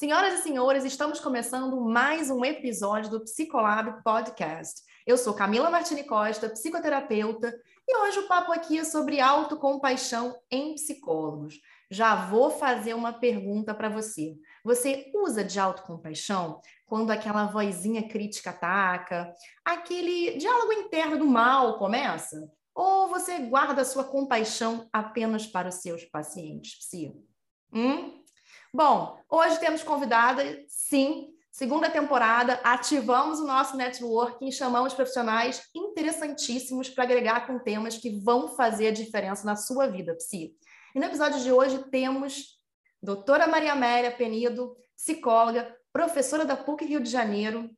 Senhoras e senhores, estamos começando mais um episódio do Psicolab Podcast. Eu sou Camila Martini Costa, psicoterapeuta, e hoje o papo aqui é sobre autocompaixão em psicólogos. Já vou fazer uma pergunta para você. Você usa de autocompaixão quando aquela vozinha crítica ataca, aquele diálogo interno do mal começa? Ou você guarda a sua compaixão apenas para os seus pacientes psi? Hum? Bom, hoje temos convidada, sim, segunda temporada, ativamos o nosso networking e chamamos profissionais interessantíssimos para agregar com temas que vão fazer a diferença na sua vida, psi. E no episódio de hoje temos doutora Maria Amélia Penido, psicóloga, professora da PUC Rio de Janeiro,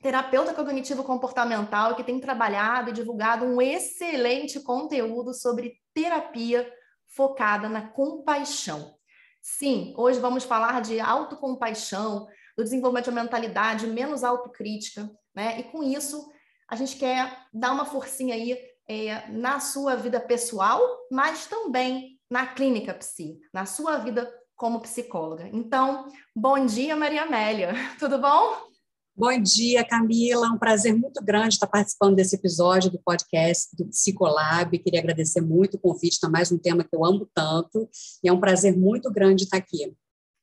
terapeuta cognitivo comportamental que tem trabalhado e divulgado um excelente conteúdo sobre terapia focada na compaixão. Sim, hoje vamos falar de autocompaixão, do desenvolvimento de uma mentalidade menos autocrítica, né? E com isso, a gente quer dar uma forcinha aí é, na sua vida pessoal, mas também na clínica psi, na sua vida como psicóloga. Então, bom dia, Maria Amélia. Tudo bom? Bom dia, Camila. Um prazer muito grande estar participando desse episódio do podcast do Psicolab. Queria agradecer muito o convite, está mais um tema que eu amo tanto, e é um prazer muito grande estar aqui.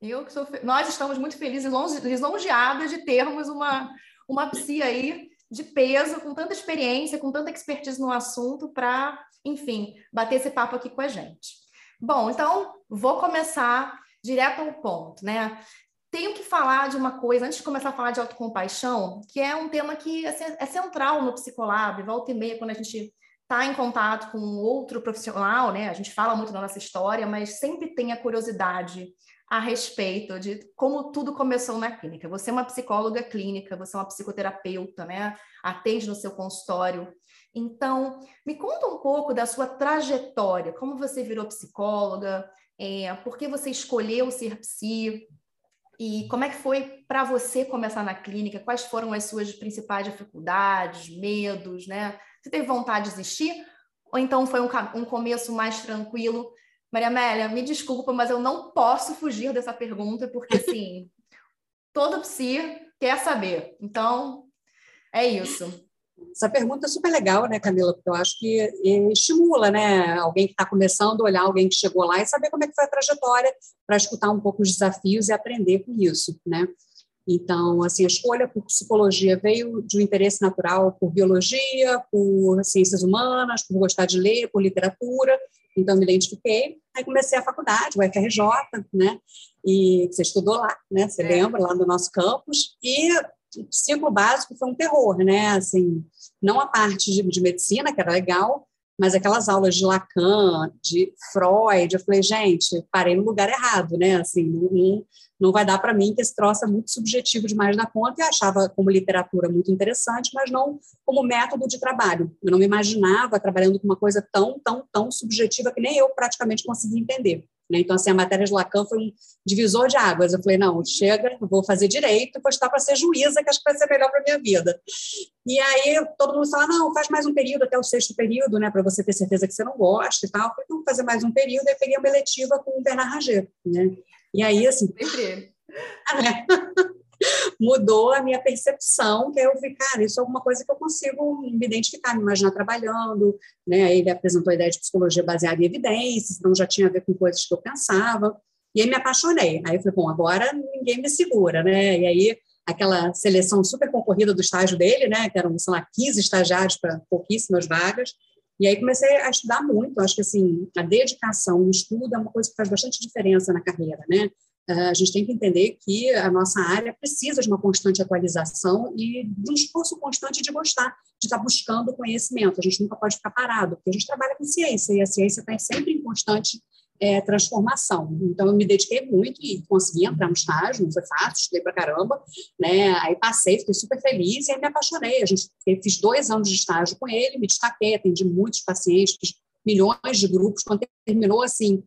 Eu que sou, nós estamos muito felizes, lisonjeadas de termos uma uma psi aí de peso, com tanta experiência, com tanta expertise no assunto, para, enfim, bater esse papo aqui com a gente. Bom, então vou começar direto ao ponto, né? Tenho que falar de uma coisa, antes de começar a falar de autocompaixão, que é um tema que é, é central no Psicolab, volta e meia, quando a gente está em contato com outro profissional, né? A gente fala muito da nossa história, mas sempre tem a curiosidade a respeito de como tudo começou na clínica. Você é uma psicóloga clínica, você é uma psicoterapeuta, né? Atende no seu consultório. Então, me conta um pouco da sua trajetória, como você virou psicóloga, é, por que você escolheu ser psi, e como é que foi para você começar na clínica? Quais foram as suas principais dificuldades, medos, né? Você teve vontade de desistir? Ou então foi um, um começo mais tranquilo? Maria Amélia, me desculpa, mas eu não posso fugir dessa pergunta, porque, assim, todo psi quer saber. Então, é isso. Essa pergunta é super legal, né, Camila? Porque eu acho que estimula, né, alguém que está começando, olhar alguém que chegou lá e saber como é que foi a trajetória para escutar um pouco os desafios e aprender com isso, né? Então, assim, a escolha por psicologia veio de um interesse natural por biologia, por ciências humanas, por gostar de ler, por literatura. Então, me identifiquei. Aí comecei a faculdade, o FRJ, né? E você estudou lá, né? Você é. lembra, lá no nosso campus. E ciclo básico foi um terror, né? Assim, não a parte de, de, medicina, que era legal, mas aquelas aulas de Lacan, de Freud, eu falei, gente, parei no lugar errado, né? Assim, não, não vai dar para mim que esse troço é muito subjetivo demais na conta e achava como literatura muito interessante, mas não como método de trabalho. Eu não me imaginava trabalhando com uma coisa tão, tão, tão subjetiva que nem eu praticamente conseguia entender. Né? Então, assim, a matéria de Lacan foi um divisor de águas. Eu falei, não, chega, vou fazer direito, vou estar para ser juíza, que acho que vai ser melhor para a minha vida. E aí todo mundo fala, não, faz mais um período até o sexto período, né, para você ter certeza que você não gosta e tal. Eu falei, não, vou fazer mais um período, aí peguei uma eletiva com o Bernard Rager, né? E aí, assim... Sempre. mudou a minha percepção, que eu vi, cara, isso é alguma coisa que eu consigo me identificar, me imaginar trabalhando, né? Ele apresentou a ideia de psicologia baseada em evidências, então já tinha a ver com coisas que eu pensava, e aí me apaixonei. Aí eu falei, bom, agora ninguém me segura, né? E aí aquela seleção super concorrida do estágio dele, né, que eram, sei lá, 15 estagiários para pouquíssimas vagas, e aí comecei a estudar muito, acho que assim, a dedicação, o estudo é uma coisa que faz bastante diferença na carreira, né? A gente tem que entender que a nossa área precisa de uma constante atualização e de um esforço constante de gostar, de estar buscando conhecimento. A gente nunca pode ficar parado, porque a gente trabalha com ciência e a ciência está sempre em constante é, transformação. Então, eu me dediquei muito e consegui entrar no estágio, não foi fácil, estudei pra caramba, né? Aí passei, fiquei super feliz e aí me apaixonei. A gente, fiz dois anos de estágio com ele, me destaquei, atendi muitos pacientes, milhões de grupos. Quando terminou, assim,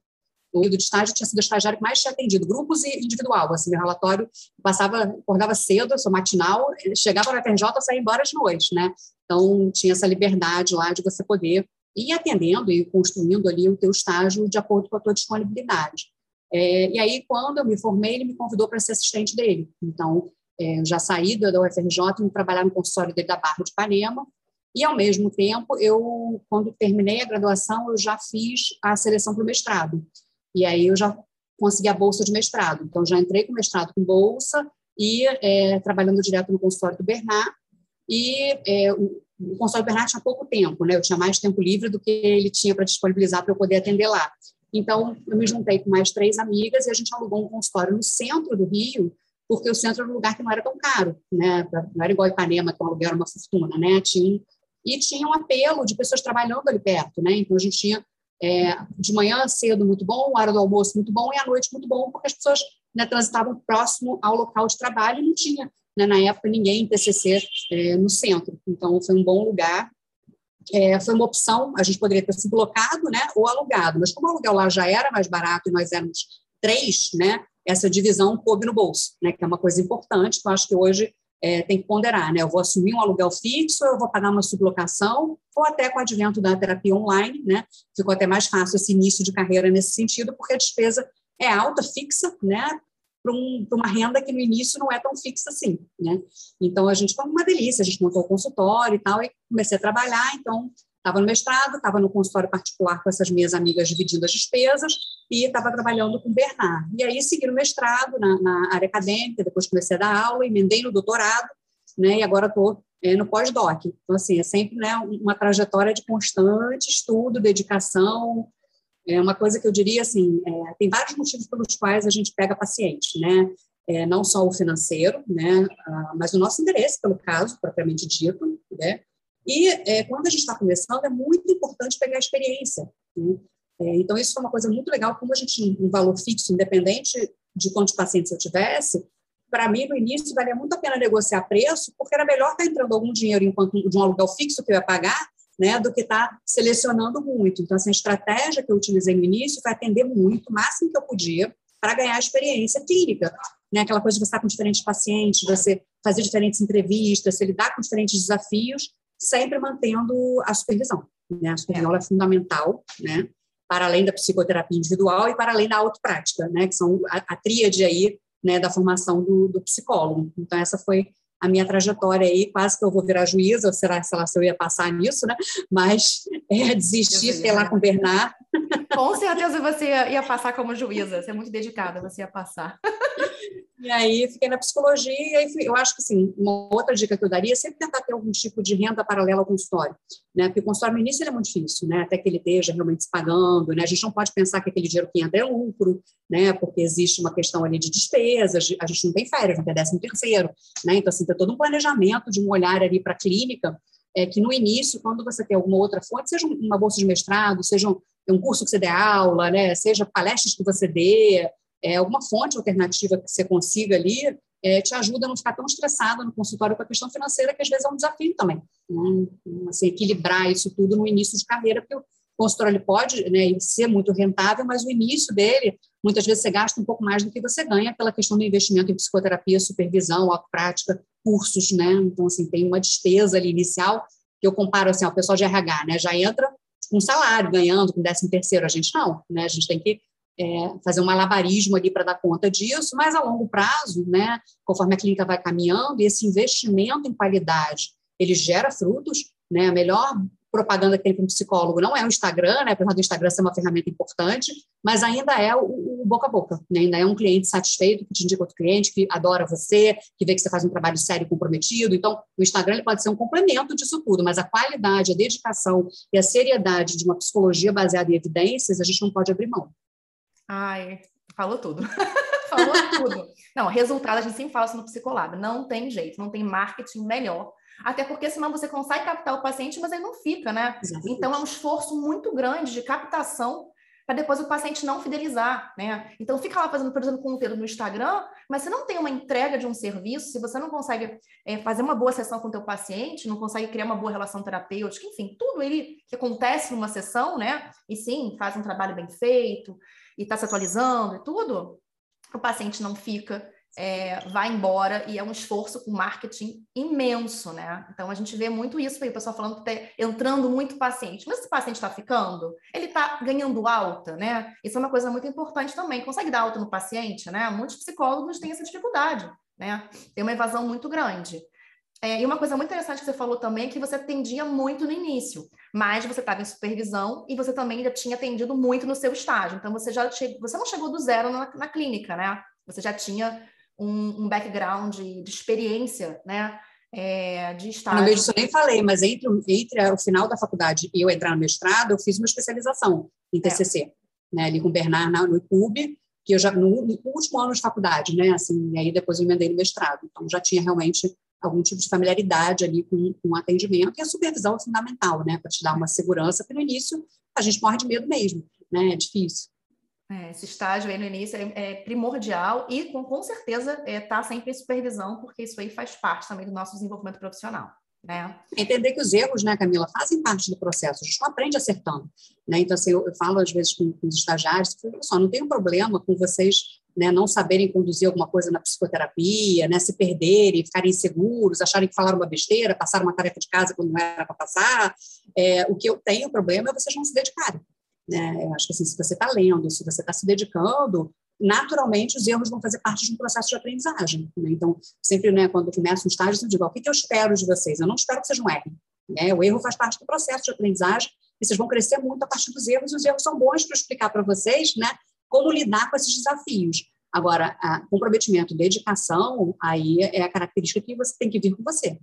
período de estágio tinha sido o estagiário que mais tinha atendido, grupos e individual. Assim, meu relatório passava, acordava cedo, sou matinal, chegava na FRJ, eu saía embora às noites, né? Então, tinha essa liberdade lá de você poder ir atendendo e construindo ali o teu estágio de acordo com a tua disponibilidade. É, e aí, quando eu me formei, ele me convidou para ser assistente dele. Então, é, eu já saí da UFRJ e trabalhar no consultório dele da Barra de Ipanema, e, ao mesmo tempo, eu, quando terminei a graduação, eu já fiz a seleção para o mestrado. E aí eu já consegui a bolsa de mestrado. Então, já entrei com mestrado com bolsa e é, trabalhando direto no consultório do Bernard. E é, o, consultório do Bernard tinha pouco tempo, né? Eu tinha mais tempo livre do que ele tinha para disponibilizar para eu poder atender lá. Então, eu me juntei com mais três amigas e a gente alugou um consultório no centro do Rio, porque o centro era um lugar que não era tão caro, né? Não era igual Ipanema, que o aluguel era uma fortuna, né? Tinha e tinha um apelo de pessoas trabalhando ali perto, né? Então a gente tinha é, de manhã cedo muito bom, hora do almoço muito bom e à noite muito bom, porque as pessoas né, transitavam próximo ao local de trabalho e não tinha, né, na época, ninguém em TCC é, no centro. Então foi um bom lugar. É, foi uma opção, a gente poderia ter sido locado né, ou alugado, mas como o aluguel lá já era mais barato e nós éramos três, né, essa divisão coube no bolso, né, que é uma coisa importante, que eu acho que hoje é, tem que ponderar, né? Eu vou assumir um aluguel fixo, eu vou pagar uma sublocação, ou até com o advento da terapia online, né? Ficou até mais fácil esse início de carreira nesse sentido, porque a despesa é alta, fixa, né? Para um, uma renda que no início não é tão fixa assim, né? Então a gente foi uma delícia, a gente montou o consultório e tal, e comecei a trabalhar, então Estava no mestrado, estava no consultório particular com essas minhas amigas dividindo as despesas e estava trabalhando com o Bernard. E aí segui no mestrado na, na, área acadêmica, depois comecei a dar aula, emendei no doutorado, né, e agora estou é, no pós-doc. Então, assim, é sempre né, uma trajetória de constante estudo, dedicação, é uma coisa que eu diria assim, é, tem vários motivos pelos quais a gente pega paciente, né? É, não só o financeiro, né? Ah, mas o nosso interesse pelo caso propriamente dito, né? E é, quando a gente está começando, é muito importante pegar a experiência. Né? É, então, isso é uma coisa muito legal, como a gente um valor fixo, independente de quantos pacientes eu tivesse, para mim, no início, valia muito a pena negociar preço, porque era melhor estar tá entrando algum dinheiro enquanto de um aluguel fixo que eu ia pagar, né, do que estar tá selecionando muito. Então, essa estratégia que eu utilizei no início foi atender muito, o máximo que eu podia, para ganhar experiência clínica. Né, aquela coisa de você estar com diferentes pacientes, você fazer diferentes entrevistas, você lidar com diferentes desafios, sempre mantendo a supervisão. Né? A supervisão é. é fundamental, né? para além da psicoterapia individual e para além da autoprática, né? que são a, a tríade aí, né, da formação do, do, psicólogo. Então, essa foi a minha trajetória aí, quase que eu vou virar juíza, ou será sei lá, se eu ia passar nisso, né? Mas é, desisti, fiquei lá com o Bernard. Com certeza você ia passar como juíza, você é muito dedicada, você ia passar. E aí fiquei na psicologia, e aí eu acho que assim, uma outra dica que eu daria é sempre tentar ter algum tipo de renda paralela ao consultório, né? Porque o consultório no início é muito difícil, né? Até que ele esteja realmente se pagando, né? A gente não pode pensar que aquele dinheiro que entra é lucro, né? Porque existe uma questão ali de despesas, a gente não tem férias, não tem décimo terceiro, né? Então, assim, tem todo um planejamento de um olhar ali para a clínica, é que no início, quando você tem alguma outra fonte, seja uma bolsa de mestrado, seja um, um curso que você dê aula, né? Seja palestras que você dê, é, alguma fonte alternativa que você consiga ali é, te ajuda a não ficar tão estressada no consultório com a questão financeira, que às vezes é um desafio também. Né? Assim, equilibrar isso tudo no início de carreira, porque o consultório ele pode né, ser muito rentável, mas o início dele, muitas vezes você gasta um pouco mais do que você ganha pela questão do investimento em psicoterapia, supervisão, prática, cursos, né? Então, assim, tem uma despesa ali inicial que eu comparo assim, ao pessoal de RH, né? Já entra com salário, ganhando, com décimo terceiro, a gente não, né? A gente tem que é, fazer um malabarismo ali para dar conta disso, mas a longo prazo, né, conforme a clínica vai caminhando, esse investimento em qualidade, ele gera frutos, né, a melhor propaganda que tem para um psicólogo não é o Instagram, né, apesar do Instagram ser uma ferramenta importante, mas ainda é o, o boca a boca, né, ainda é um cliente satisfeito que te indica outro cliente, que adora você, que vê que você faz um trabalho sério e comprometido, então o Instagram ele pode ser um complemento disso tudo, mas a qualidade, a dedicação e a seriedade de uma psicologia baseada em evidências, a gente não pode abrir mão. Ai, falou tudo. falou tudo. Não, resultado a gente sempre fala isso no psicolab. Não tem jeito, não tem marketing melhor. Até porque senão você consegue captar o paciente, mas ele não fica, né? Exatamente. Então é um esforço muito grande de captação para depois o paciente não fidelizar, né? Então fica lá fazendo, produzindo conteúdo no Instagram, mas você não tem uma entrega de um serviço, se você não consegue é, fazer uma boa sessão com o teu paciente, não consegue criar uma boa relação terapêutica, enfim, tudo ele que acontece numa sessão, né? E sim, faz um trabalho bem feito, e está se atualizando e tudo, o paciente não fica é, vai embora e é um esforço com marketing imenso, né? Então a gente vê muito isso aí, o pessoal falando que está entrando muito paciente. Mas esse paciente está ficando, ele está ganhando alta, né? Isso é uma coisa muito importante também. Consegue dar alta no paciente, né? Muitos psicólogos têm essa dificuldade, né? Tem uma evasão muito grande. É, e uma coisa muito interessante que você falou também é que você atendia muito no início, mas você estava em supervisão e você também já tinha atendido muito no seu estágio. Então você já che... você não chegou do zero na, na clínica, né? Você já tinha um, um background de, de experiência, né? É, de estágio. No eu nem falei, mas entre, entre o final da faculdade e eu entrar no mestrado, eu fiz uma especialização em TCC, é. né, ali com o Bernard no ICUB, que eu já, no, no, último ano de faculdade, né, assim, e aí depois eu emendei no mestrado, então já tinha realmente algum tipo de familiaridade ali com, com o atendimento, e a supervisão é fundamental, né, para te dar uma segurança, porque no início a gente morre de medo mesmo, né, é difícil. É, esse estágio aí no início é, é primordial e com, com certeza está é, tá sempre em supervisão, porque isso aí faz parte também do nosso desenvolvimento profissional. Né? Entender que os erros, né, Camila, fazem parte do processo, a gente não aprende acertando. Né? Então, assim, eu, eu falo às vezes com, com os estagiários, só não tem um problema com vocês né, não saberem conduzir alguma coisa na psicoterapia, né, se perderem, ficarem inseguros, acharem que falaram uma besteira, passaram uma tarefa de casa quando não era para passar. É, o que eu tenho problema é vocês não se dedicarem. Né? Eu acho que assim, se você está lendo, se você está se dedicando, naturalmente os erros vão fazer parte de um processo de aprendizagem. Né? Então, sempre né, quando começa um estágio, eu digo, o que, que eu espero de vocês? Eu não espero que vocês não errem. Né? O erro faz parte do processo de aprendizagem e vocês vão crescer muito a partir dos erros, e os erros são bons para explicar para vocês né, como lidar com esses desafios. Agora, comprometimento, dedicação, aí é a característica que você tem que vir com você.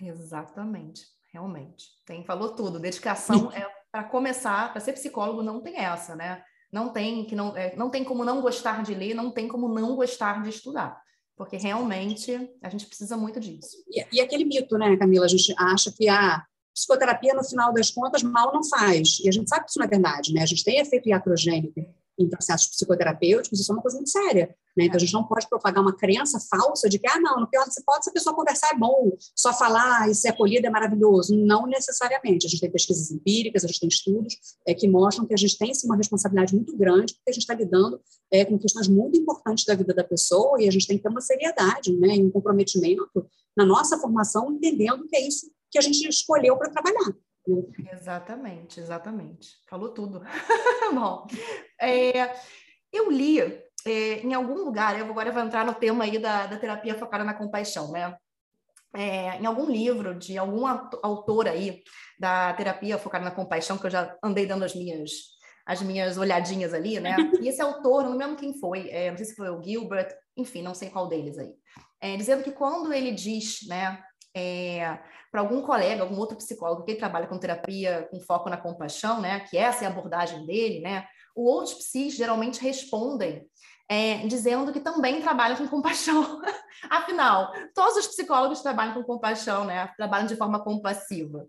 Exatamente, realmente. Tem, falou tudo. Dedicação é para começar, para ser psicólogo não tem essa, né? Não tem que não, é, não tem como não gostar de ler, não tem como não gostar de estudar, porque realmente a gente precisa muito disso. E, e aquele mito, né, Camila? A gente acha que a ah, psicoterapia, no final das contas, mal não faz. E a gente sabe que isso não é verdade, né? A gente tem efeito iatrogênico em processos psicoterapêuticos, isso é uma coisa muito séria. Né? Então, a gente não pode propagar uma crença falsa de que, ah, não, no pior das hipóteses, a pessoa conversar é bom, só falar e ser acolhida é maravilhoso. Não necessariamente. A gente tem pesquisas empíricas, a gente tem estudos é, que mostram que a gente tem, sim, uma responsabilidade muito grande, porque a gente está lidando é, com questões muito importantes da vida da pessoa e a gente tem que ter uma seriedade né, e um comprometimento na nossa formação, entendendo que é isso que a gente escolheu para trabalhar. Exatamente, exatamente. Falou tudo. Bom, é, eu li é, em algum lugar, eu agora vou entrar no tema aí da, da terapia focada na compaixão, né? É, em algum livro de algum autor aí da terapia focada na compaixão, que eu já andei dando as minhas as minhas olhadinhas ali, né? E esse autor, não lembro quem foi, é, não sei se foi o Gilbert, enfim, não sei qual deles aí, é, dizendo que quando ele diz, né, é, para algum colega, algum outro psicólogo que trabalha com terapia com foco na compaixão, né, que essa é a abordagem dele, né, os outros psis geralmente respondem é, dizendo que também trabalham com compaixão. Afinal, todos os psicólogos trabalham com compaixão, né, trabalham de forma compassiva.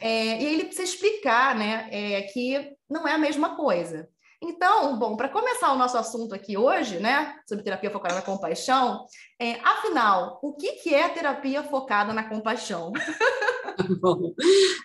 É, e ele precisa explicar, né, é, que não é a mesma coisa. Então, bom, para começar o nosso assunto aqui hoje, né, sobre terapia focada na compaixão, é, afinal, o que, que é terapia focada na compaixão? Bom,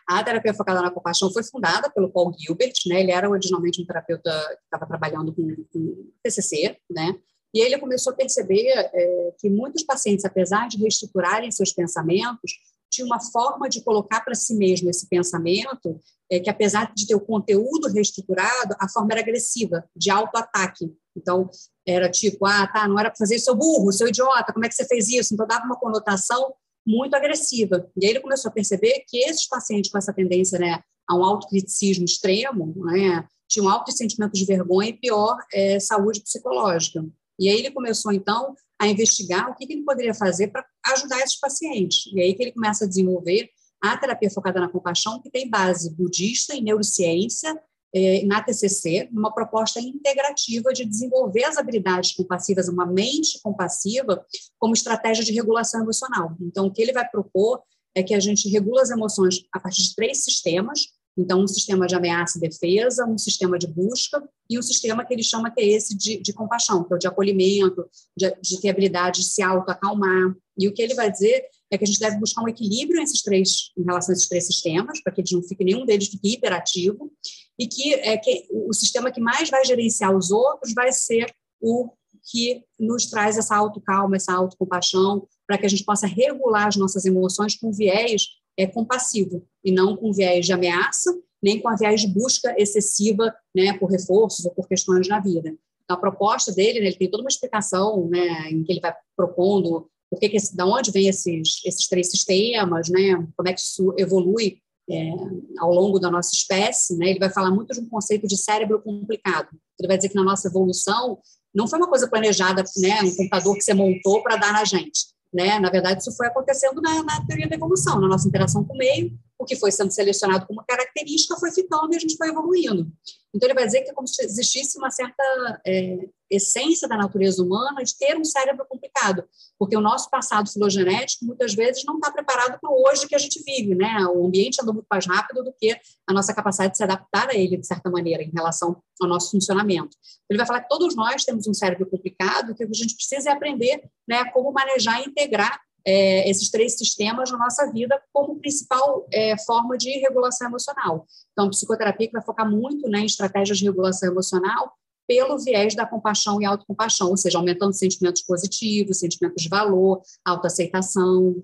a terapia focada na compaixão foi fundada pelo Paul Gilbert, né? Ele era originalmente um terapeuta que estava trabalhando com, com TCC, né? E ele começou a perceber é, que muitos pacientes, apesar de reestruturarem seus pensamentos, tinha uma forma de colocar para si mesmo esse pensamento é, que, apesar de ter o conteúdo reestruturado, a forma era agressiva, de auto-ataque. Então, era tipo, ah, tá, não era para fazer isso, seu burro, seu idiota, como é que você fez isso? Então, dava uma conotação muito agressiva. E aí ele começou a perceber que esses pacientes com essa tendência né, a um autocriticismo extremo né, tinham altos sentimentos de vergonha e pior é, saúde psicológica. E aí ele começou, então, a investigar o que ele poderia fazer para ajudar esses pacientes. E aí que ele começa a desenvolver a terapia focada na compaixão, que tem base budista em neurociência, eh, na TCC, uma proposta integrativa de desenvolver as habilidades compassivas, uma mente compassiva, como estratégia de regulação emocional. Então, o que ele vai propor é que a gente regula as emoções a partir de três sistemas, então, um sistema de ameaça e defesa, um sistema de busca e um sistema que ele chama que é esse de, de compaixão, que é o de acolhimento, de, de ter habilidade de se auto-acalmar. E o que ele vai dizer é que a gente deve buscar um equilíbrio esses três, em relação a esses três sistemas, para que eles não fiquem, nenhum deles fique hiperativo, e que, é, que o sistema que mais vai gerenciar os outros vai ser o que nos traz essa autocalma, essa autocompaixão, para que a gente possa regular as nossas emoções com viés é, compassivo, e não com viés de ameaça, nem com a viés de busca excessiva né, por reforços ou por questões na vida. A proposta dele, né, ele tem toda uma explicação né, em que ele vai propondo por que, que da onde vem esses, esses três sistemas, né, como é que isso evolui é, ao longo da nossa espécie, né, ele vai falar muito de um conceito de cérebro complicado. Ele vai dizer que na nossa evolução não foi uma coisa planejada, né, um computador que você montou para dar na gente. Né? Na verdade, isso foi acontecendo na, na, teoria da evolução, na nossa interação com o meio, o que foi sendo selecionado como característica foi ficando e a gente foi evoluindo. Então, ele vai dizer que é como se existisse uma certa é, essência da natureza humana de ter um cérebro complicado, porque o nosso passado filogenético muitas vezes não está preparado para o hoje que a gente vive, né? O ambiente anda muito mais rápido do que a nossa capacidade de se adaptar a ele, de certa maneira, em relação ao nosso funcionamento. Ele vai falar que todos nós temos um cérebro complicado, que a gente precisa é aprender né, como manejar e integrar é, esses três sistemas na nossa vida como principal é, forma de regulação emocional. Então, a psicoterapia que vai focar muito né, em estratégias de regulação emocional pelo viés da compaixão e autocompaixão, ou seja, aumentando sentimentos positivos, sentimentos de valor, autoaceitação.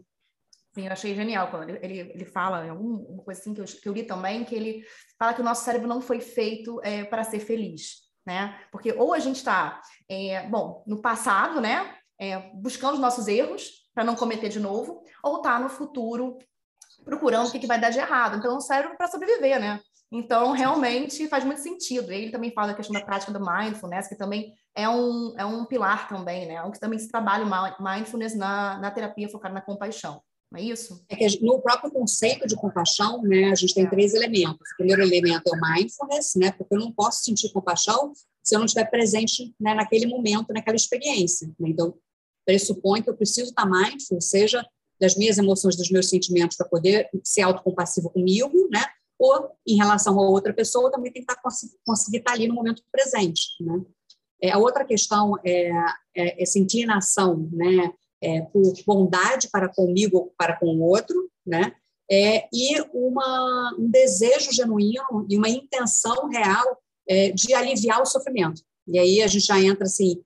Sim, eu achei genial quando ele, ele, fala, uma coisa assim que eu, que eu li também, que ele fala que o nosso cérebro não foi feito é, para ser feliz, né? Porque ou a gente está, é, bom, no passado, né, é, buscando os nossos erros para não cometer de novo, ou está no futuro procurando o que, que vai dar de errado. Então, o cérebro para sobreviver, né? Então, realmente faz muito sentido. Ele também fala da questão da prática do mindfulness, que também é um, é um pilar também, né? É um que também se trabalha o mindfulness na, na terapia focada na compaixão. Não é isso? É que no próprio conceito de compaixão, né, a gente tem três elementos. O primeiro elemento é o mindfulness, né, porque eu não posso sentir compaixão se eu não estiver presente né, naquele momento, naquela experiência. Né? Então, pressupõe que eu preciso estar mindful, seja das minhas emoções, dos meus sentimentos, para poder ser autocompassivo comigo, né? Ou em relação a outra pessoa, também tem que estar, conseguir estar ali no momento presente. Né? É, a outra questão é, é essa inclinação né, é, por bondade para comigo ou para com o outro, né? É, e uma, um desejo genuíno e uma intenção real é, de aliviar o sofrimento. E aí a gente já entra assim,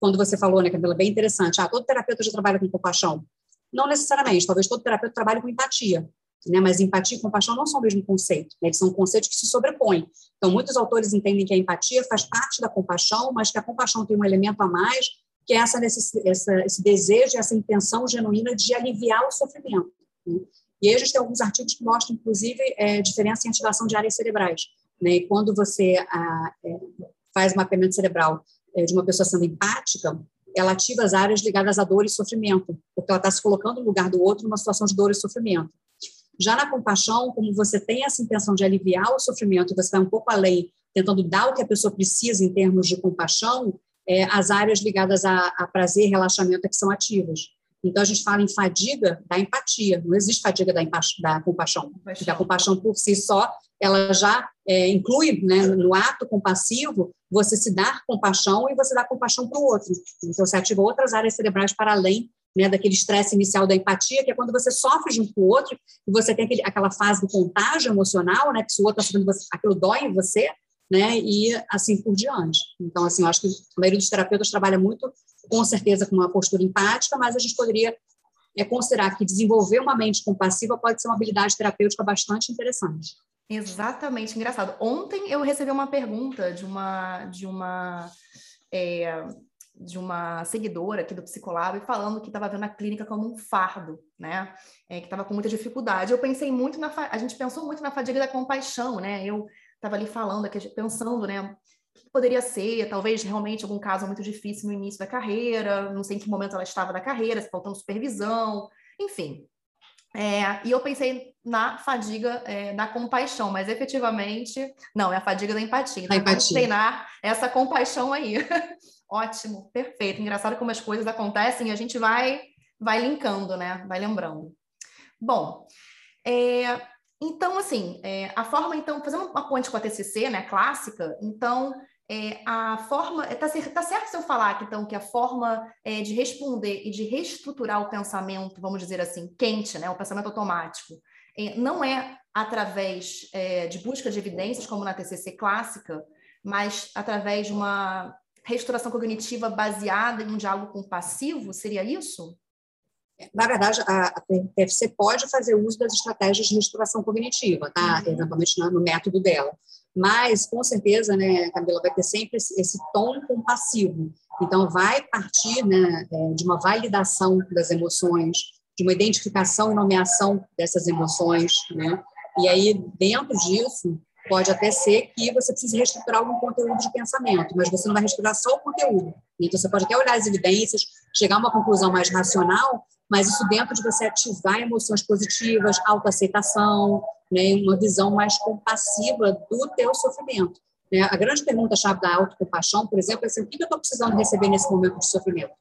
quando você falou, né, Camila, bem interessante, ah, todo terapeuta já trabalha com compaixão. Não necessariamente, talvez todo terapeuta trabalhe com empatia, né? mas empatia e compaixão não são o mesmo conceito, né? eles são conceitos que se sobrepõem. Então, muitos autores entendem que a empatia faz parte da compaixão, mas que a compaixão tem um elemento a mais, que é essa, essa esse desejo, essa intenção genuína de aliviar o sofrimento. Né? E aí a gente tem alguns artigos que mostram, inclusive, é, diferença em ativação de áreas cerebrais. Né? E quando você ah, é, faz mapeamento cerebral é, de uma pessoa sendo empática, ela ativa as áreas ligadas à dor e sofrimento, porque ela está se colocando no lugar do outro numa situação de dor e sofrimento. Já na compaixão, como você tem essa intenção de aliviar o sofrimento você vai um pouco além, tentando dar o que a pessoa precisa em termos de compaixão, é, as áreas ligadas a, a prazer e relaxamento é que são ativas. Então, a gente fala em fadiga da empatia, não existe fadiga da, da compaixão. Porque a compaixão por si só, ela já é, inclui né, no ato compassivo você se dar compaixão e você dar compaixão para o outro. Então, você ativa outras áreas cerebrais para além né, daquele estresse inicial da empatia, que é quando você sofre junto com o outro e você tem aquele, aquela fase do contágio emocional, né, que se o outro está você, aquilo dói em você, né, e assim por diante. Então, assim, eu acho que a maioria dos terapeutas trabalha muito, com certeza, com uma postura empática, mas a gente poderia é, considerar que desenvolver uma mente compassiva pode ser uma habilidade terapêutica bastante interessante. Exatamente, engraçado. Ontem eu recebi uma pergunta de uma de uma é, de uma seguidora aqui do Psicolab falando que estava vendo a clínica como um fardo, né? É, que estava com muita dificuldade. Eu pensei muito na a gente pensou muito na fadiga da compaixão, né? Eu estava ali falando, pensando, né? O que poderia ser, talvez realmente algum caso muito difícil no início da carreira, não sei em que momento ela estava da carreira, faltando supervisão, enfim. É, e eu pensei na fadiga é, da compaixão, mas efetivamente, não, é a fadiga da empatia. Então, empatia. vamos treinar essa compaixão aí. Ótimo, perfeito. Engraçado como as coisas acontecem e a gente vai, vai linkando, né? Vai lembrando. Bom, é, então, assim, é, a forma, então, fazendo uma ponte com a TCC, né, clássica, então, é, a forma, está é, tá certo se eu falar então, que a forma é, de responder e de reestruturar o pensamento, vamos dizer assim, quente, né, o pensamento automático, é, não é através é, de busca de evidências, como na TCC clássica, mas através de uma restauração cognitiva baseada em um diálogo compassivo? Seria isso? Na verdade, a, PFC pode fazer uso das estratégias de restauração cognitiva, tá? Uhum. Eventualmente no método dela. Mas, com certeza, né, Camila, vai ter sempre esse, esse tom compassivo. Então, vai partir né, é, de uma validação das emoções, de uma identificação e nomeação dessas emoções, né? E aí, dentro disso, pode até ser que você precise reestruturar algum conteúdo de pensamento, mas você não vai reestruturar só o conteúdo. Então, você pode até olhar as evidências, chegar a uma conclusão mais racional, mas isso dentro de você ativar emoções positivas, autoaceitação, né, uma visão mais compassiva do teu sofrimento. Né? A grande pergunta-chave da autocompaixão, por exemplo, é assim, o que eu estou precisando receber nesse momento de sofrimento?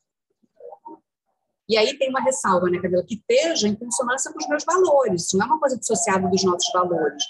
E aí tem uma ressalva, né, Camila, que esteja em consonância com os meus valores, isso não é uma coisa dissociada dos nossos valores.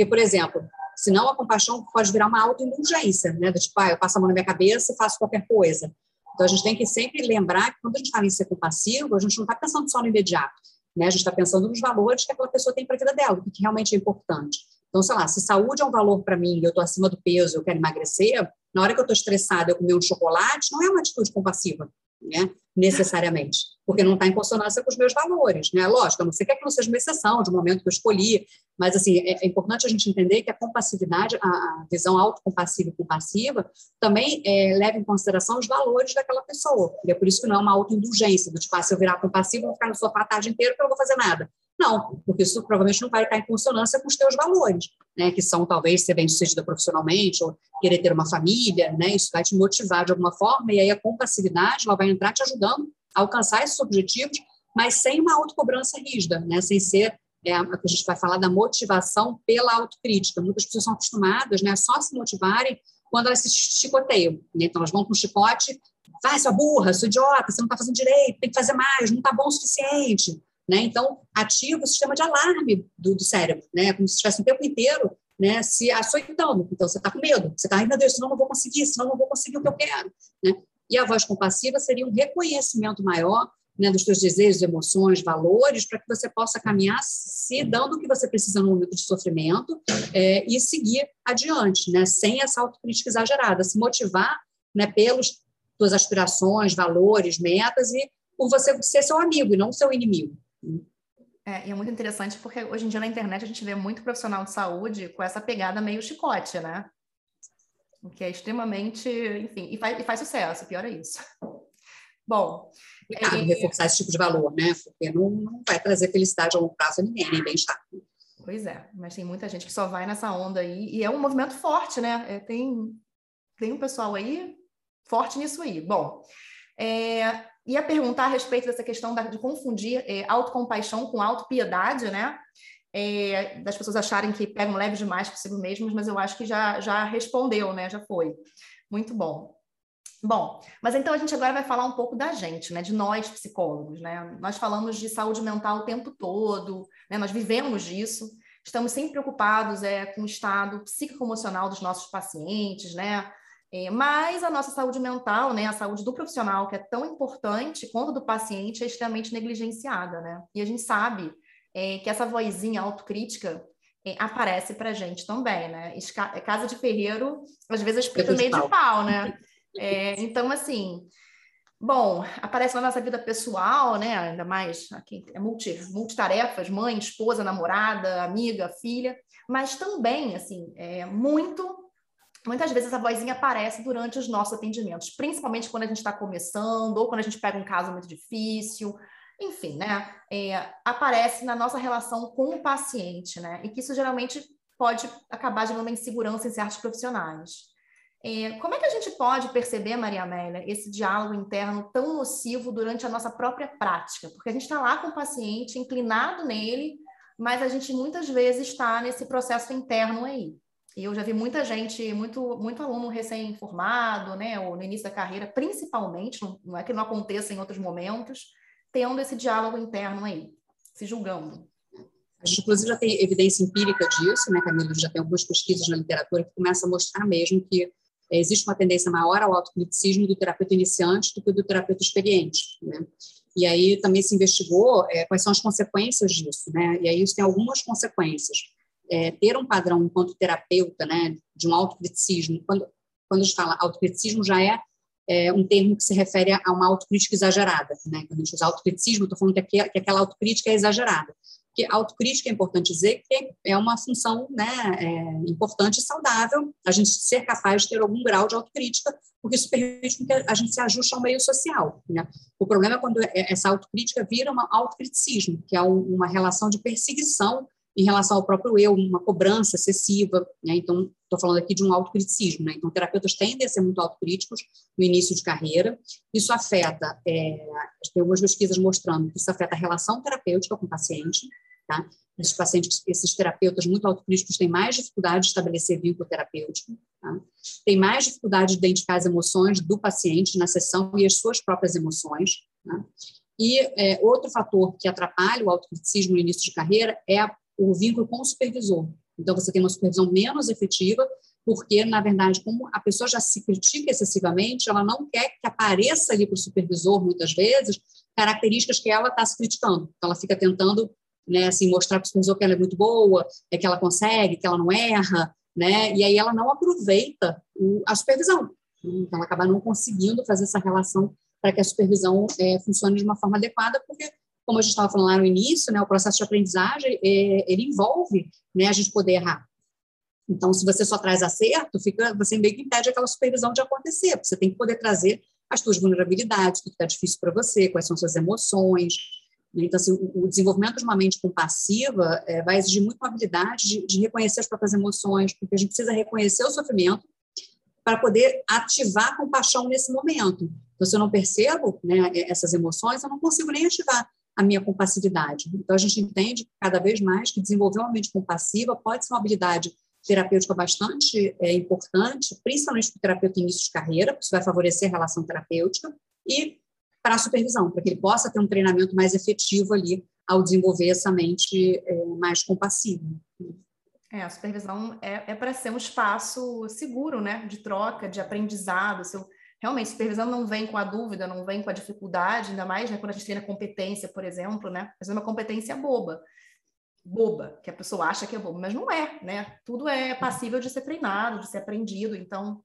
Porque, por exemplo, senão a compaixão pode virar uma autoindulgência, né, do tipo, ah, eu passo a mão na minha cabeça e faço qualquer coisa. Então, a gente tem que sempre lembrar que quando a gente fala em ser compassivo, a gente não está pensando só no imediato, né? A gente está pensando nos valores que aquela pessoa tem para a vida dela, o que realmente é importante. Então, sei lá, se saúde é um valor para mim e eu estou acima do peso, eu quero emagrecer, na hora que eu estou estressada, eu comer um chocolate, não é uma atitude compassiva, né? necessariamente, porque não está em consonância com os meus valores. Né? Lógico, a não ser que não seja uma exceção de um momento que eu escolhi, mas assim, é, é importante a gente entender que a compassividade, a, a visão autocompassiva e compassiva, também é, leva em consideração os valores daquela pessoa. E é por isso que não é uma autoindulgência, do tipo, ah, se eu virar compassivo, eu vou ficar no sofá a tarde inteira porque eu não vou fazer nada. Não, porque isso provavelmente não vai estar em consonância com os teus valores, né? Que são talvez ser bem-sucedida profissionalmente ou querer ter uma família, né? Isso vai te motivar de alguma forma e aí a compassividade ela vai entrar te ajudando alcançar esses objetivos, mas sem uma autocobrança rígida, né? Sem ser é, a que a gente vai falar da motivação pela autocrítica. Muitas pessoas são acostumadas, né, a só se motivarem quando elas se chicoteiam. Né? Então elas vão com um chicote, vai, sua burra, sua idiota, você não está fazendo direito, tem que fazer mais, não está bom o suficiente. Né? Então, ativa o sistema de alarme do, do cérebro, né? como se estivesse o tempo inteiro né, se açoitando. Então, você está com medo, você está, ai meu Deus, senão não vou conseguir, senão não vou conseguir o que eu quero. Né? E a voz compassiva seria um reconhecimento maior né, dos seus desejos, emoções, valores, para que você possa caminhar se dando o que você precisa no momento de sofrimento é, e seguir adiante, né, sem essa autocrítica exagerada, se motivar né, pelas suas aspirações, valores, metas e por você ser seu amigo e não seu inimigo. É, e é muito interessante porque hoje em dia na internet a gente vê muito profissional de saúde com essa pegada meio chicote, né? O que é extremamente, enfim, e faz, e faz sucesso, pior é isso. Bom. Cuidado, é... reforçar esse tipo de valor, né? Porque não, não vai trazer felicidade a longo prazo a ninguém, nem bem-estar. Pois é, mas tem muita gente que só vai nessa onda aí, e é um movimento forte, né? É, tem, tem um pessoal aí forte nisso aí. Bom, é, ia perguntar a respeito dessa questão da, de confundir é, autocompaixão com autopiedade, né? É, das pessoas acharem que pegam leve demais consigo mesmas, mas eu acho que já, já respondeu, né? Já foi. Muito bom. Bom, mas então a gente agora vai falar um pouco da gente, né? De nós psicólogos, né? Nós falamos de saúde mental o tempo todo, né? Nós vivemos disso, estamos sempre preocupados é, com o estado psicoemocional dos nossos pacientes, né? É, mas a nossa saúde mental, né, a saúde do profissional, que é tão importante quanto do paciente, é extremamente negligenciada, né? E a gente sabe é, que essa vozinha autocrítica é, aparece para a gente também, né? Esca é, casa de ferreiro, às vezes explica meio de pau, né? É, então, assim, bom, aparece na nossa vida pessoal, né? Ainda mais aqui é multi, multitarefas, mãe, esposa, namorada, amiga, filha, mas também, assim, é muito muitas vezes a vozinha aparece durante os nossos atendimentos, principalmente quando a gente está começando ou quando a gente pega um caso muito difícil, enfim, né? É, aparece na nossa relação com o paciente, né? E que isso geralmente pode acabar gerando uma insegurança em certos profissionais. É, como é que a gente pode perceber, Maria Amélia, esse diálogo interno tão nocivo durante a nossa própria prática? Porque a gente está lá com o paciente, inclinado nele, mas a gente muitas vezes está nesse processo interno aí. E eu já vi muita gente, muito, muito aluno recém-formado, né, ou no início da carreira, principalmente, não é que não aconteça em outros momentos, tendo esse diálogo interno aí, se julgando. A gente, inclusive, já tem evidência empírica disso, né, Camila? Já tem algumas pesquisas na literatura que começam a mostrar mesmo que é, existe uma tendência maior ao autocriticismo do terapeuta iniciante do que do terapeuta experiente, né? E aí também se investigou é, quais são as consequências disso, né? E aí isso tem algumas consequências é, ter um padrão enquanto terapeuta, né, de um autocriticismo, quando, quando a gente fala autocriticismo, já é é um termo que se refere a uma autocrítica exagerada. Né? Quando a gente usa autocriticismo, estou falando que, que aquela autocrítica é exagerada. Porque autocrítica é importante dizer que é uma função né, é, importante e saudável a gente ser capaz de ter algum grau de autocrítica, porque isso permite que a gente se ajuste ao meio social. Né? O problema é quando é, essa autocrítica vira um autocriticismo, que é uma relação de perseguição em relação ao próprio eu, uma cobrança excessiva. Né? Então, estou falando aqui de um autocriticismo. Né? Então, terapeutas tendem a ser muito autocríticos no início de carreira. Isso afeta, é, tem algumas pesquisas mostrando que isso afeta a relação terapêutica com o paciente. Tá? Esses pacientes, esses terapeutas muito autocríticos têm mais dificuldade de estabelecer vínculo terapêutico. Tá? Tem mais dificuldade de identificar as emoções do paciente na sessão e as suas próprias emoções. Tá? E é, outro fator que atrapalha o autocriticismo no início de carreira é a o vínculo com o supervisor. Então, você tem uma supervisão menos efetiva, porque, na verdade, como a pessoa já se critica excessivamente, ela não quer que apareça ali para o supervisor, muitas vezes, características que ela está se criticando. Então, ela fica tentando né, assim, mostrar para o supervisor que ela é muito boa, é que ela consegue, que ela não erra, né? e aí ela não aproveita a supervisão. Então, ela acaba não conseguindo fazer essa relação para que a supervisão é, funcione de uma forma adequada, porque como a gente estava falando lá no início, né, o processo de aprendizagem, é, ele envolve né, a gente poder errar. Então, se você só traz acerto, fica, você meio que impede aquela supervisão de acontecer, porque você tem que poder trazer as suas vulnerabilidades, o que está difícil para você, quais são suas emoções. Né? Então, assim, o, desenvolvimento de uma mente compassiva é, vai exigir muito uma habilidade de, de reconhecer as próprias emoções, porque a gente precisa reconhecer o sofrimento para poder ativar compaixão nesse momento. Então, se eu não percebo né, essas emoções, eu não consigo nem ativar a minha compassividade. Então, a gente entende cada vez mais que desenvolver uma mente compassiva pode ser uma habilidade terapêutica bastante é, importante, principalmente para o terapeuta em início de carreira, isso vai favorecer a relação terapêutica, e para a supervisão, para que ele possa ter um treinamento mais efetivo ali ao desenvolver essa mente é, mais compassiva. É, a supervisão é, é para ser um espaço seguro, né, de troca, de aprendizado. Se eu realmente, supervisão não vem com a dúvida, não vem com a dificuldade, ainda mais né, quando a gente treina competência, por exemplo, né? Mas é uma competência boba. Boba, que a pessoa acha que é boba, mas não é, né? Tudo é passível de ser treinado, de ser aprendido, então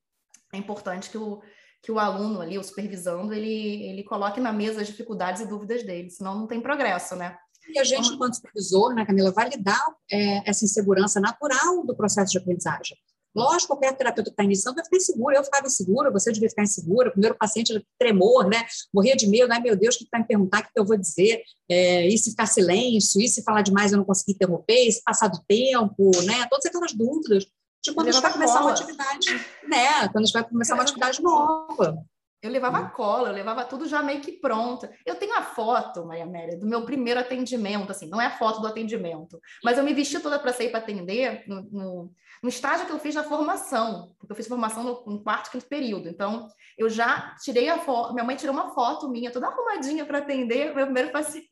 é importante que o, que o aluno ali, o supervisando, ele, ele coloque na mesa as dificuldades e dúvidas dele, senão não tem progresso, né? E a gente, enquanto supervisor, né, Camila, validar é, essa insegurança natural do processo de aprendizagem. Lógico, qualquer terapeuta que está iniciando vai ficar inseguro. Eu ficava insegura, você devia ficar insegura. O primeiro paciente tremor, né? Morria de medo. Ai, meu Deus, o que vai me perguntar? O que eu vou dizer? É, e se ficar silêncio? E se falar demais eu não conseguir interromper? E se passar do tempo? Né? Todas aquelas dúvidas de quando a gente vai começar uma atividade, né? Quando a gente vai começar uma atividade nova. Eu levava hum. cola, eu levava tudo já meio que pronto. Eu tenho a foto, Maria Amélia, do meu primeiro atendimento, assim, não é a foto do atendimento, mas eu me vesti toda para sair para atender no, no, no, estágio que eu fiz na formação, porque eu fiz formação no, no quarto, quinto período. Então, eu já tirei a foto, minha mãe tirou uma foto minha, toda arrumadinha para atender o meu primeiro paciente.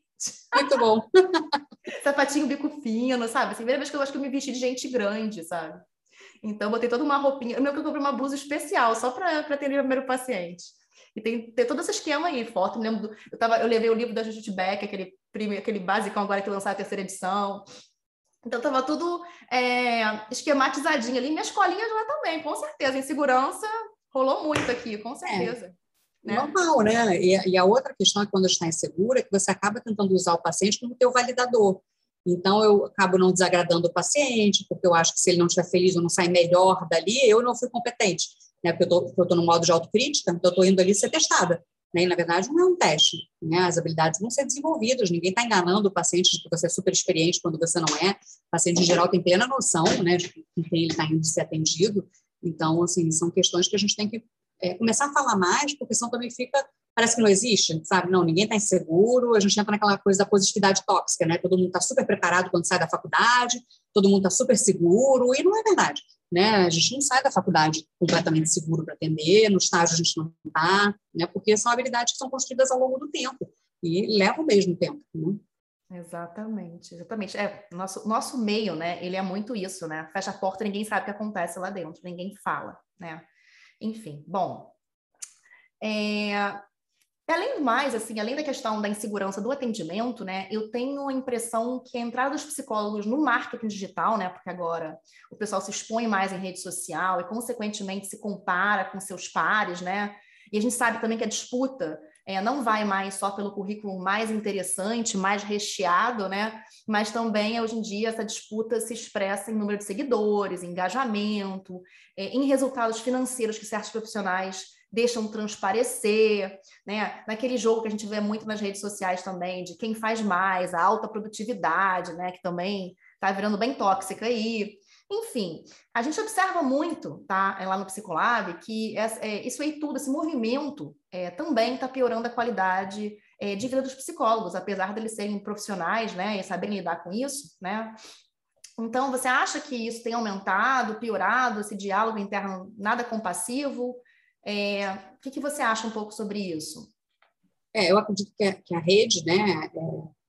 Muito bom. Sapatinho bico fino, sabe? Assim, primeira vez que eu acho que eu me vesti de gente grande, sabe? Então, botei toda uma roupinha. Eu, eu comprei uma blusa especial só para atender o primeiro paciente. E tem, tem todo esse esquema aí, foto. Me lembro do, eu, tava, eu levei o livro da Judith Beck, aquele, aquele basicão agora que lançaram a terceira edição. Então, estava tudo é, esquematizadinho ali. Minha escolinha já também, com certeza. Em segurança, rolou muito aqui, com certeza. É. Né? Normal, né? E, e, a outra questão é que quando está insegura, é que você acaba tentando usar o paciente como teu validador. Então, eu acabo não desagradando o paciente, porque eu acho que se ele não estiver feliz ou não sair melhor dali, eu não fui competente né? Porque eu estou no modo de autocrítica, então eu estou indo ali ser testada. Né? E, na verdade, não é um teste. Né? As habilidades vão ser desenvolvidas, ninguém está enganando o paciente de que você é super experiente quando você não é. O paciente, em geral, tem plena noção né, de quem ele está indo ser atendido. Então, assim, são questões que a gente tem que é, começar a falar mais, porque senão também fica parece que não existe, sabe? Não, ninguém está inseguro, a gente entra naquela coisa da positividade tóxica, né? Todo mundo está super preparado quando sai da faculdade, todo mundo está super seguro, e não é verdade. Né? A gente não sai da faculdade completamente seguro para atender, no estágio a gente não está, né? porque são habilidades que são construídas ao longo do tempo e levam o mesmo tempo. Né? Exatamente, exatamente. É, nosso, nosso meio, né? Ele é muito isso, né? Fecha a porta, ninguém sabe o que acontece lá dentro, ninguém fala, né? Enfim, bom. É, Além do mais, assim, além da questão da insegurança do atendimento, né, eu tenho a impressão que a entrada dos psicólogos no marketing digital, né, porque agora o pessoal se expõe mais em rede social e, consequentemente, se compara com seus pares, né, E a gente sabe também que a disputa é, não vai mais só pelo currículo mais interessante, mais recheado, né? Mas também, hoje em dia, essa disputa se expressa em número de seguidores, engajamento, é, em resultados financeiros que certos profissionais deixam transparecer, né? Naquele jogo que a gente vê muito nas redes sociais também, de quem faz mais, a alta produtividade, né? Que também está virando bem tóxica aí. Enfim, a gente observa muito, tá, lá no Psicolab, que é, isso aí tudo, esse movimento, é, também está piorando a qualidade é, de vida dos psicólogos, apesar deles serem profissionais, né, e saberem lidar com isso, né. Então, você acha que isso tem aumentado, piorado, esse diálogo interno nada compassivo? É, o que, que, você acha um pouco sobre isso? É, eu acredito que a, que a rede, né, é,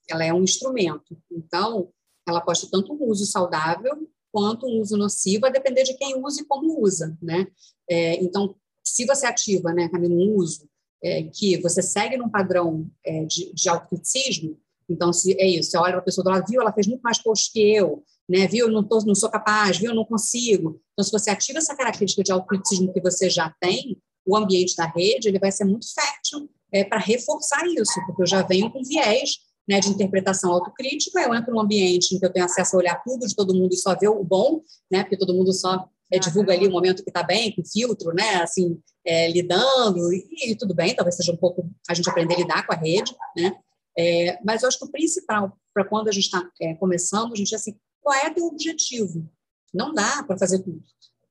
ela é um instrumento. Então, ela pode ter tanto um uso saudável quanto um uso nocivo, a depender de quem usa e como usa, né? É, então, se você ativa, né, Camilo, um uso é, que você segue num padrão é, de, de autocriticismo, então, se é isso, você olha para a pessoa do lado, viu, ela fez muito mais post que eu, né, viu, não, tô, não sou capaz, viu, não consigo. Então, se você ativa essa característica de autocriticismo que você já tem, o ambiente da rede ele vai ser muito fértil é, para reforçar isso, porque eu já venho com viés né, de interpretação autocrítica, eu entro num ambiente em que eu tenho acesso a olhar tudo de todo mundo e só ver o bom, né, porque todo mundo só é, divulga ali o momento que está bem, com filtro, né, assim, é, lidando, e, e, tudo bem, talvez seja um pouco a gente aprender a lidar com a rede, né, é, mas eu acho que o principal para quando a gente está é, começando, a gente assim, qual é teu objetivo? Não dá para fazer tudo,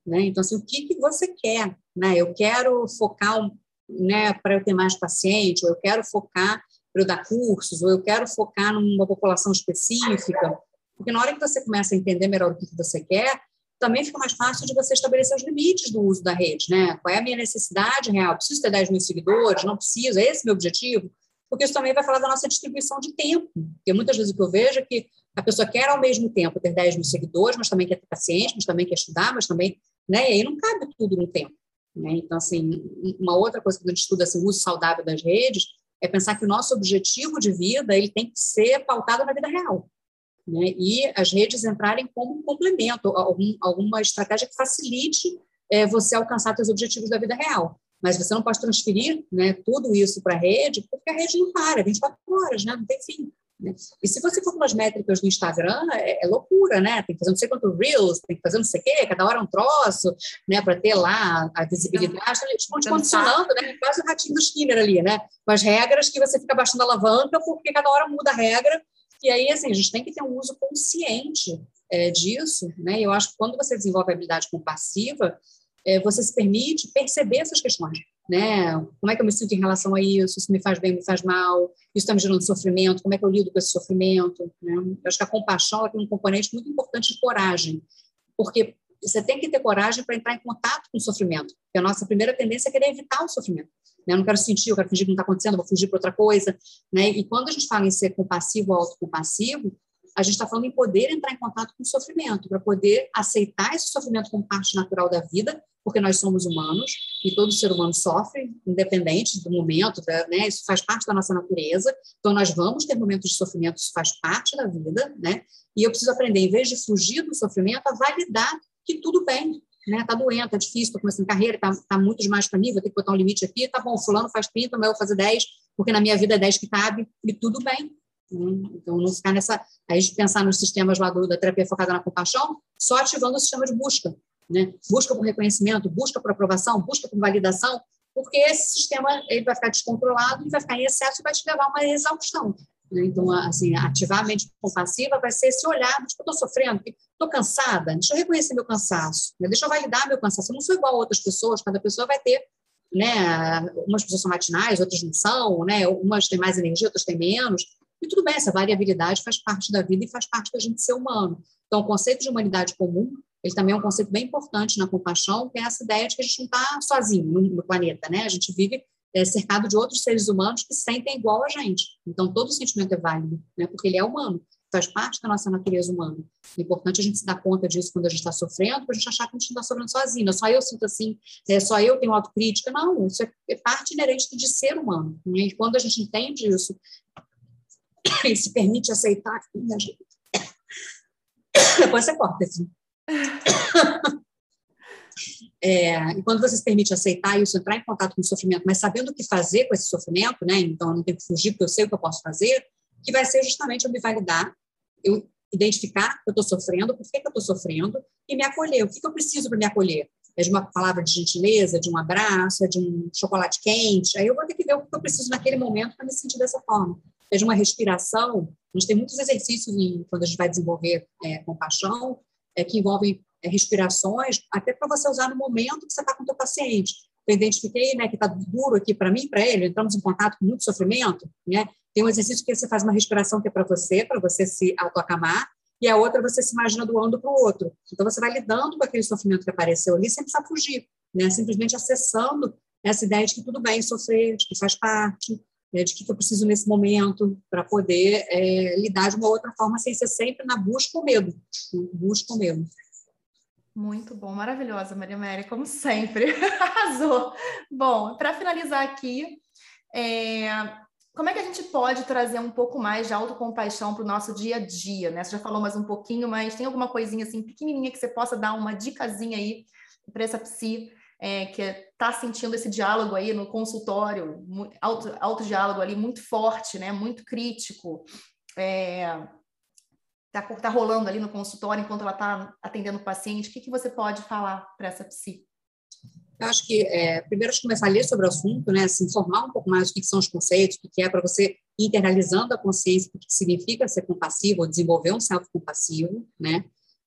né, então assim, o que, que você quer, né, eu quero focar, né, para eu ter mais paciente, ou eu quero focar para eu dar cursos, ou eu quero focar numa população específica, porque na hora que você começa a entender melhor o que você quer, também fica mais fácil de você estabelecer os limites do uso da rede, né? Qual é a minha necessidade real? Preciso ter 10 mil seguidores? Não preciso? É esse meu objetivo? Porque isso também vai falar da nossa distribuição de tempo. Porque muitas vezes o que eu vejo é que a pessoa quer ao mesmo tempo ter 10 mil seguidores, mas também quer ter paciente, mas também quer estudar, mas também, né? E aí não cabe tudo no tempo. Né? Então, assim, uma outra coisa que a gente estuda assim, o uso saudável das redes é pensar que o nosso objetivo de vida ele tem que ser pautado na vida real. Né? E as redes entrarem como um complemento, algum, alguma estratégia que facilite é, você alcançar seus objetivos da vida real. Mas você não pode transferir né, tudo isso para a rede, porque a rede não para, 24 horas, né? não tem fim. Né? E se você for pelas métricas do Instagram, é, é, loucura, né? Tem que fazer não sei quanto Reels, tem que fazer não sei o quê, cada hora um troço, né? Para ter lá a visibilidade. Eles vão te condicionando, né? Quase o ratinho do Skinner ali, né? Com as regras que você fica baixando a alavanca, porque cada hora muda a regra. E aí, assim, a gente tem que ter um uso consciente é, disso, né? Eu acho que quando você desenvolve a habilidade compassiva, é, você se permite perceber essas questões né? Como é que eu me sinto em relação a isso? Isso me faz bem, me faz mal? Isso está me gerando sofrimento? Como é que eu lido com esse sofrimento? Né? Eu acho que a compaixão é um componente muito importante de coragem, porque você tem que ter coragem para entrar em contato com o sofrimento. Porque a nossa primeira tendência é querer evitar o sofrimento. Né? Eu não quero sentir, eu quero fingir que não está acontecendo, vou fugir para outra coisa. Né? E quando a gente fala em ser compassivo ou autocompassivo, a gente está falando em poder entrar em contato com o sofrimento, para poder aceitar esse sofrimento como parte natural da vida porque nós somos humanos e todo ser humano sofre, independente do momento, né? Isso faz parte da nossa natureza. Então nós vamos ter momentos de sofrimento, isso faz parte da vida, né? E eu preciso aprender, em vez de fugir do sofrimento, a validar que tudo bem, né? Tá doendo, tá difícil, tô começando carreira, tá, tá muito demais para mim, vou ter que botar um limite aqui, tá bom, fulano faz 30, mas eu vou fazer 10, porque na minha vida é 10 que cabe, e tudo bem. Né? Então, não ficar nessa. A gente pensar nos sistemas lá do, da terapia focada na compaixão, só ativando o sistema de busca né? busca por reconhecimento, busca por aprovação, busca por validação, porque esse sistema ele vai ficar descontrolado vai ficar em excesso e vai te levar a uma exaustão. Né? Então, assim, ativar a mente compassiva vai ser esse olhar, tipo, eu estou sofrendo, estou cansada, deixa eu reconhecer meu cansaço, né? deixa eu validar meu cansaço. Eu não sou igual a outras pessoas, cada pessoa vai ter né? Umas pessoas são matinais, outras não são, né? Umas têm mais energia, outras têm menos. E tudo bem, essa variabilidade faz parte da vida e faz parte da gente ser humano. Então, o conceito de humanidade comum ele também é um conceito bem importante na compaixão, que é essa ideia de que a gente não está sozinho no, planeta, né? A gente vive é, cercado de outros seres humanos que sentem igual a gente. Então, todo sentimento é válido, né? Porque ele é humano, faz parte da nossa natureza humana. É importante a gente se dar conta disso quando a gente está sofrendo, para a gente achar que a gente não está sofrendo sozinho. Só eu sinto assim, é, só eu tenho autocrítica. Não, isso é, é parte inerente de ser humano. Né? E quando a gente entende isso se permite aceitar... Depois você corta, assim. É, e quando você se permite aceitar isso, entrar em contato com o sofrimento, mas sabendo o que fazer com esse sofrimento, né? Então, eu não tenho que fugir, porque eu sei o que eu posso fazer, que vai ser justamente eu me validar, eu identificar que eu estou sofrendo, por que, que eu estou sofrendo, e me acolher. O que, que eu preciso para me acolher? É de uma palavra de gentileza, de um abraço, é de um chocolate quente. Aí eu vou ter que ver o que eu preciso naquele momento para me sentir dessa forma. De uma respiração. A gente tem muitos exercícios em, quando a gente vai desenvolver é, compaixão, é, que envolvem é, respirações, até para você usar no momento que você está com o seu paciente. Eu identifiquei né, que está duro aqui para mim, para ele, entramos em contato com muito sofrimento. Né? Tem um exercício que você faz uma respiração que é para você, para você se autoacamar, e a outra você se imagina doando para o outro. Então, você vai lidando com aquele sofrimento que apareceu ali sem precisar fugir, né? simplesmente acessando essa ideia de que tudo bem sofrer, de que faz parte, né? de que eu preciso nesse momento para poder é, lidar de uma outra forma sem ser sempre na busca ou medo. Busca ou medo. Muito bom, maravilhosa, Maria Amélia, como sempre. Arrasou. Bom, para finalizar aqui, é, como é que a gente pode trazer um pouco mais de autocompaixão para o nosso dia a dia, né? Você já falou mais um pouquinho, mas tem alguma coisinha assim pequenininha que você possa dar uma dicasinha aí para essa psi é, que está sentindo esse diálogo aí no consultório, alto, alto diálogo ali muito forte, né? Muito crítico. É, tá, tá rolando ali no consultório enquanto ela está atendendo o paciente, o que, que você pode falar para essa psi? Eu acho que, é, primeiro, começar a ler sobre o assunto, né, se informar um pouco mais do que são os conceitos, o que é para você internalizando a consciência do que significa ser compassivo ou desenvolver um self compassivo, né?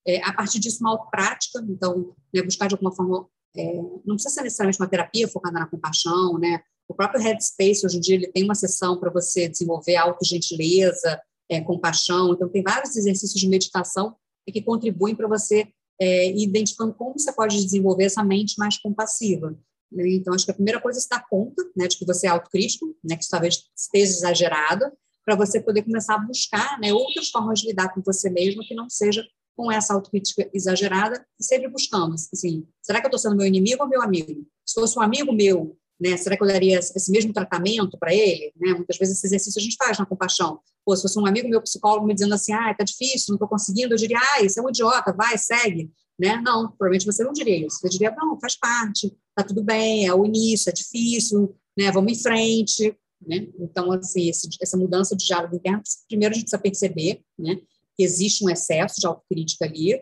É, a partir disso, uma autoprática, então, né, buscar de alguma forma, é, não precisa ser necessariamente uma terapia focada na compaixão, né? O próprio Headspace, hoje em dia, ele tem uma sessão para você desenvolver autogentileza, é, compaixão, então tem vários exercícios de meditação que contribuem para você é, identificando como você pode desenvolver essa mente mais compassiva. Né? Então, acho que a primeira coisa é se dar conta né, de que você é autocrítico, né, que talvez esteja exagerado, para você poder começar a buscar né, outras formas de lidar com você mesmo que não seja com essa autocrítica exagerada, e sempre buscando, assim, será que eu estou sendo meu inimigo ou meu amigo? Se fosse um amigo meu, né, será que eu daria esse mesmo tratamento para ele? Né? Muitas vezes esse exercício a gente faz na compaixão. Pô, se fosse um amigo meu psicólogo me dizendo assim, ah, tá difícil, não estou conseguindo, eu diria, ah, isso é um idiota, vai, segue. Né? Não, provavelmente você não diria isso. Você diria, não, faz parte, tá tudo bem, é o início, é difícil, né? vamos em frente. Né? Então, assim, esse, essa mudança de diálogo interno, primeiro a gente precisa perceber né, existe um excesso de autocrítica ali,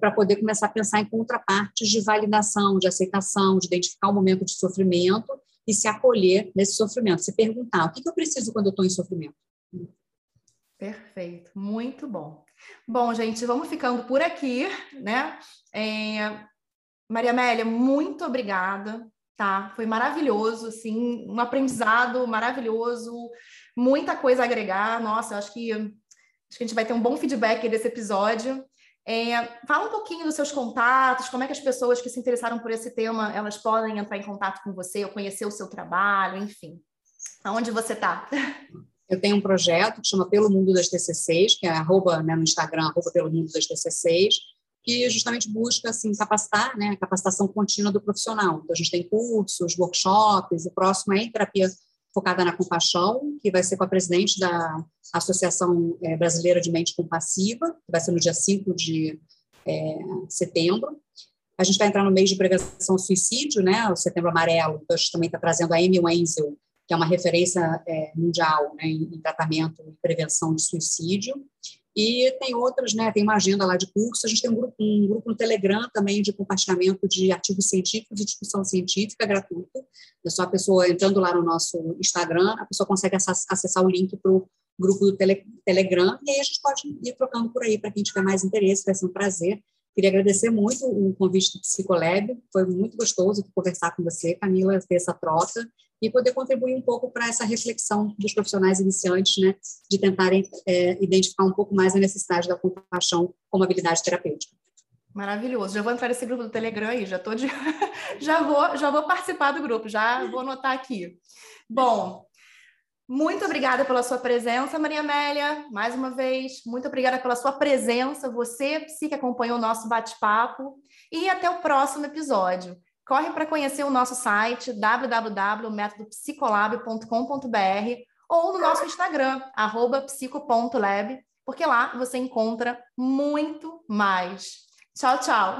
para poder começar a pensar em contrapartes de validação, de aceitação, de identificar o momento de sofrimento e se acolher nesse sofrimento, se perguntar o que eu preciso quando eu estou em sofrimento. Perfeito, muito bom. Bom, gente, vamos ficando por aqui, né? É... Maria Amélia, muito obrigada, tá? Foi maravilhoso, assim, um aprendizado maravilhoso, muita coisa a agregar. Nossa, acho que acho que a gente vai ter um bom feedback desse episódio. É, fala um pouquinho dos seus contatos, como é que as pessoas que se interessaram por esse tema, elas podem entrar em contato com você ou conhecer o seu trabalho, enfim. Aonde você está? Eu tenho um projeto que chama Pelo Mundo das TCCs, que é arroba, né, no Instagram, arroba Pelo Mundo das TCCs, que justamente busca assim, capacitar, né, a capacitação contínua do profissional. Então, a gente tem cursos, workshops, o próximo é em terapia focada na compaixão, que vai ser com a presidente da Associação é, Brasileira de Mente Compassiva, que vai ser no dia 5 de é, setembro. A gente vai entrar no mês de prevenção ao suicídio, né, o Setembro Amarelo, então a gente também está trazendo a Amy Wenzel, que é uma referência é, mundial né, em tratamento e prevenção de suicídio. E tem outras, né? Tem uma agenda lá de curso. A gente tem um grupo, um grupo no Telegram também de compartilhamento de artigos científicos e discussão científica gratuita. É só a pessoa entrando lá no nosso Instagram, a pessoa consegue acessar o link para o grupo do tele, Telegram e aí a gente pode ir trocando por aí para quem tiver mais interesse. Vai ser um prazer. Queria agradecer muito o convite do Psicolab. Foi muito gostoso conversar com você, Camila, ter essa troca e poder contribuir um pouco para essa reflexão dos profissionais iniciantes, né, de tentarem é, identificar um pouco mais a necessidade da compaixão como habilidade terapêutica. Maravilhoso. Já vou entrar nesse grupo do Telegram aí, já tô de... já vou, já vou participar do grupo, já vou anotar aqui. Bom, muito obrigada pela sua presença, Maria Amélia, mais uma vez. Muito obrigada pela sua presença, você, que acompanhou o nosso bate-papo. E até o próximo episódio. Corre para conhecer o nosso site www.metodopsicolab.com.br ou no nosso Instagram, psico.lab, porque lá você encontra muito mais. Tchau, tchau!